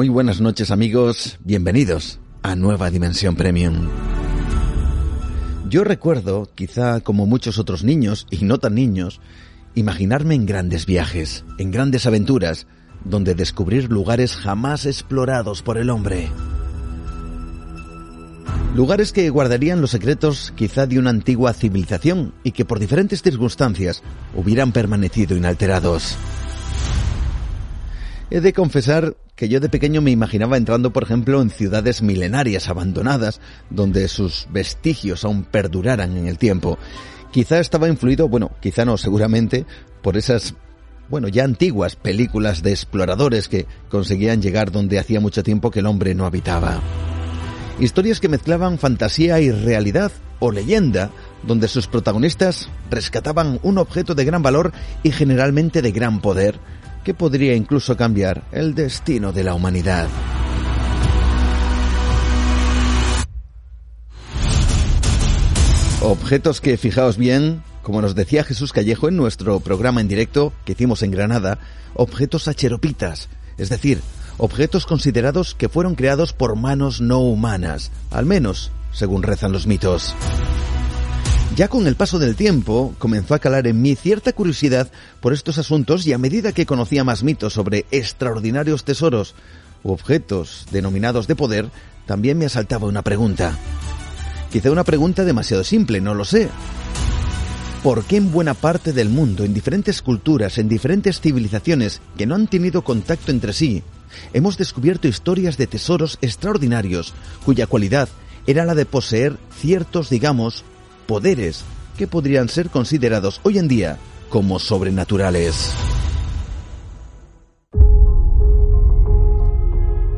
Muy buenas noches amigos, bienvenidos a Nueva Dimensión Premium. Yo recuerdo, quizá como muchos otros niños, y no tan niños, imaginarme en grandes viajes, en grandes aventuras, donde descubrir lugares jamás explorados por el hombre. Lugares que guardarían los secretos quizá de una antigua civilización y que por diferentes circunstancias hubieran permanecido inalterados. He de confesar que yo de pequeño me imaginaba entrando, por ejemplo, en ciudades milenarias abandonadas, donde sus vestigios aún perduraran en el tiempo. Quizá estaba influido, bueno, quizá no, seguramente, por esas, bueno, ya antiguas películas de exploradores que conseguían llegar donde hacía mucho tiempo que el hombre no habitaba. Historias que mezclaban fantasía y realidad o leyenda, donde sus protagonistas rescataban un objeto de gran valor y generalmente de gran poder, que podría incluso cambiar el destino de la humanidad. Objetos que, fijaos bien, como nos decía Jesús Callejo en nuestro programa en directo que hicimos en Granada, objetos acheropitas, es decir, objetos considerados que fueron creados por manos no humanas, al menos según rezan los mitos. Ya con el paso del tiempo comenzó a calar en mí cierta curiosidad por estos asuntos y a medida que conocía más mitos sobre extraordinarios tesoros u objetos denominados de poder, también me asaltaba una pregunta. Quizá una pregunta demasiado simple, no lo sé. ¿Por qué en buena parte del mundo, en diferentes culturas, en diferentes civilizaciones que no han tenido contacto entre sí, hemos descubierto historias de tesoros extraordinarios cuya cualidad era la de poseer ciertos, digamos, poderes que podrían ser considerados hoy en día como sobrenaturales.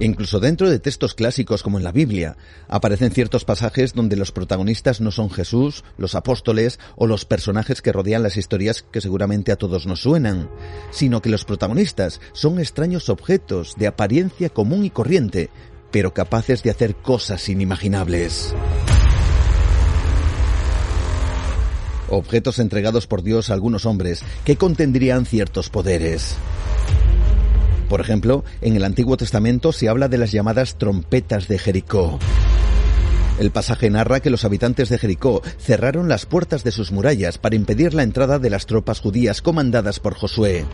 Incluso dentro de textos clásicos como en la Biblia, aparecen ciertos pasajes donde los protagonistas no son Jesús, los apóstoles o los personajes que rodean las historias que seguramente a todos nos suenan, sino que los protagonistas son extraños objetos de apariencia común y corriente, pero capaces de hacer cosas inimaginables. Objetos entregados por Dios a algunos hombres que contendrían ciertos poderes. Por ejemplo, en el Antiguo Testamento se habla de las llamadas trompetas de Jericó. El pasaje narra que los habitantes de Jericó cerraron las puertas de sus murallas para impedir la entrada de las tropas judías comandadas por Josué.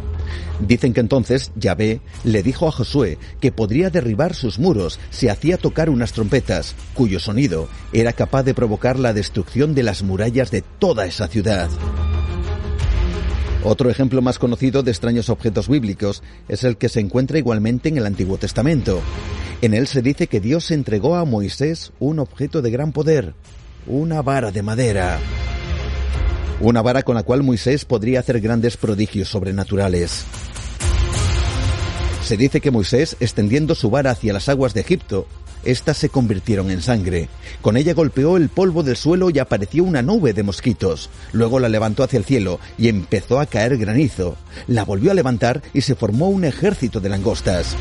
Dicen que entonces Yahvé le dijo a Josué que podría derribar sus muros si hacía tocar unas trompetas, cuyo sonido era capaz de provocar la destrucción de las murallas de toda esa ciudad. Otro ejemplo más conocido de extraños objetos bíblicos es el que se encuentra igualmente en el Antiguo Testamento. En él se dice que Dios entregó a Moisés un objeto de gran poder, una vara de madera. Una vara con la cual Moisés podría hacer grandes prodigios sobrenaturales. Se dice que Moisés, extendiendo su vara hacia las aguas de Egipto, éstas se convirtieron en sangre. Con ella golpeó el polvo del suelo y apareció una nube de mosquitos. Luego la levantó hacia el cielo y empezó a caer granizo. La volvió a levantar y se formó un ejército de langostas.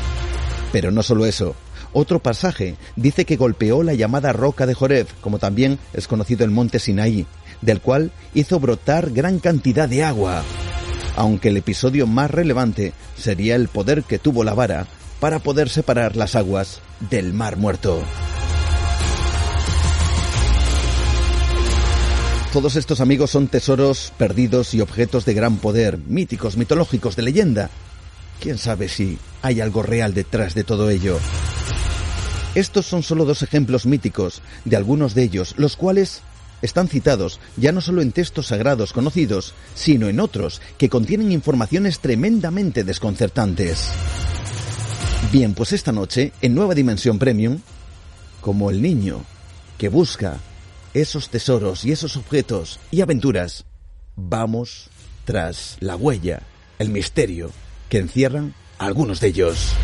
Pero no solo eso. Otro pasaje dice que golpeó la llamada roca de Joreb, como también es conocido el monte Sinaí, del cual hizo brotar gran cantidad de agua. Aunque el episodio más relevante sería el poder que tuvo la vara para poder separar las aguas del mar muerto. Todos estos amigos son tesoros perdidos y objetos de gran poder, míticos, mitológicos, de leyenda. quién sabe si hay algo real detrás de todo ello. Estos son solo dos ejemplos míticos de algunos de ellos, los cuales están citados ya no solo en textos sagrados conocidos, sino en otros que contienen informaciones tremendamente desconcertantes. Bien, pues esta noche, en Nueva Dimensión Premium, como el niño que busca esos tesoros y esos objetos y aventuras, vamos tras la huella, el misterio que encierran algunos de ellos.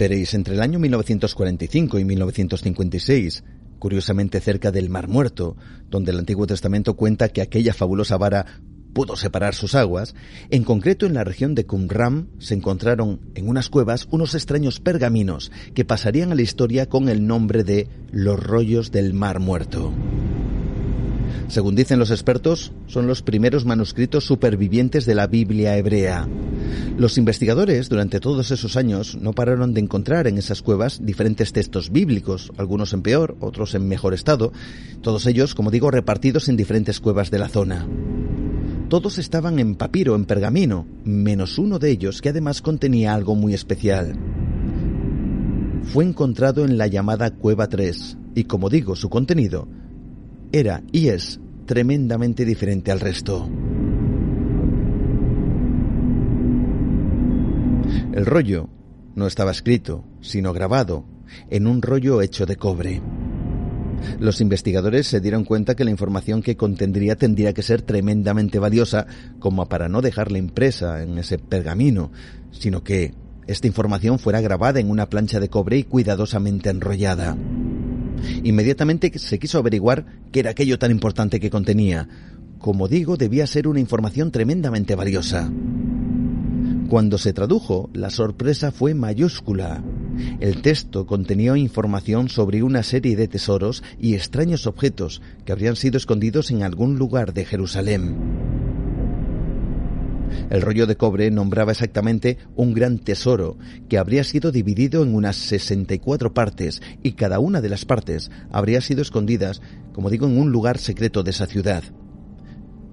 Veréis, entre el año 1945 y 1956, curiosamente cerca del Mar Muerto, donde el Antiguo Testamento cuenta que aquella fabulosa vara pudo separar sus aguas, en concreto en la región de Qumran se encontraron en unas cuevas unos extraños pergaminos que pasarían a la historia con el nombre de los rollos del Mar Muerto. Según dicen los expertos, son los primeros manuscritos supervivientes de la Biblia hebrea. Los investigadores durante todos esos años no pararon de encontrar en esas cuevas diferentes textos bíblicos, algunos en peor, otros en mejor estado, todos ellos, como digo, repartidos en diferentes cuevas de la zona. Todos estaban en papiro, en pergamino, menos uno de ellos que además contenía algo muy especial. Fue encontrado en la llamada Cueva 3, y como digo, su contenido era y es tremendamente diferente al resto. El rollo no estaba escrito, sino grabado, en un rollo hecho de cobre. Los investigadores se dieron cuenta que la información que contendría tendría que ser tremendamente valiosa como para no dejarla impresa en ese pergamino, sino que esta información fuera grabada en una plancha de cobre y cuidadosamente enrollada. Inmediatamente se quiso averiguar qué era aquello tan importante que contenía. Como digo, debía ser una información tremendamente valiosa. Cuando se tradujo, la sorpresa fue mayúscula. El texto contenía información sobre una serie de tesoros y extraños objetos que habrían sido escondidos en algún lugar de Jerusalén. El rollo de cobre nombraba exactamente un gran tesoro que habría sido dividido en unas 64 partes y cada una de las partes habría sido escondidas, como digo, en un lugar secreto de esa ciudad.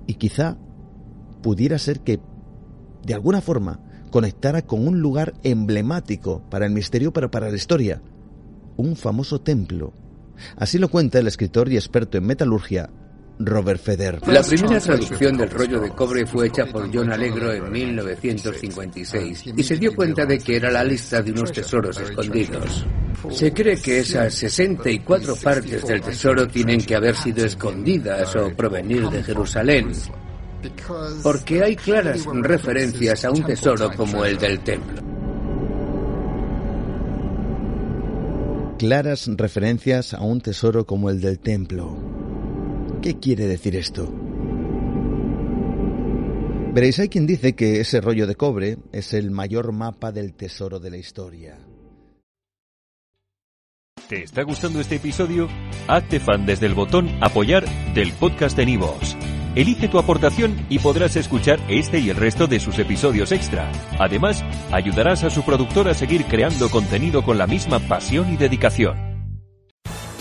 Y quizá pudiera ser que, de alguna forma, conectara con un lugar emblemático para el misterio, pero para la historia, un famoso templo. Así lo cuenta el escritor y experto en metalurgia Robert Feder. La primera traducción del rollo de cobre fue hecha por John Alegro en 1956 y se dio cuenta de que era la lista de unos tesoros escondidos. Se cree que esas 64 partes del tesoro tienen que haber sido escondidas o provenir de Jerusalén, porque hay claras referencias a un tesoro como el del templo. Claras referencias a un tesoro como el del templo. ¿Qué quiere decir esto? Veréis, hay quien dice que ese rollo de cobre es el mayor mapa del tesoro de la historia. ¿Te está gustando este episodio? Hazte fan desde el botón apoyar del podcast de Nivos. Elige tu aportación y podrás escuchar este y el resto de sus episodios extra. Además, ayudarás a su productor a seguir creando contenido con la misma pasión y dedicación.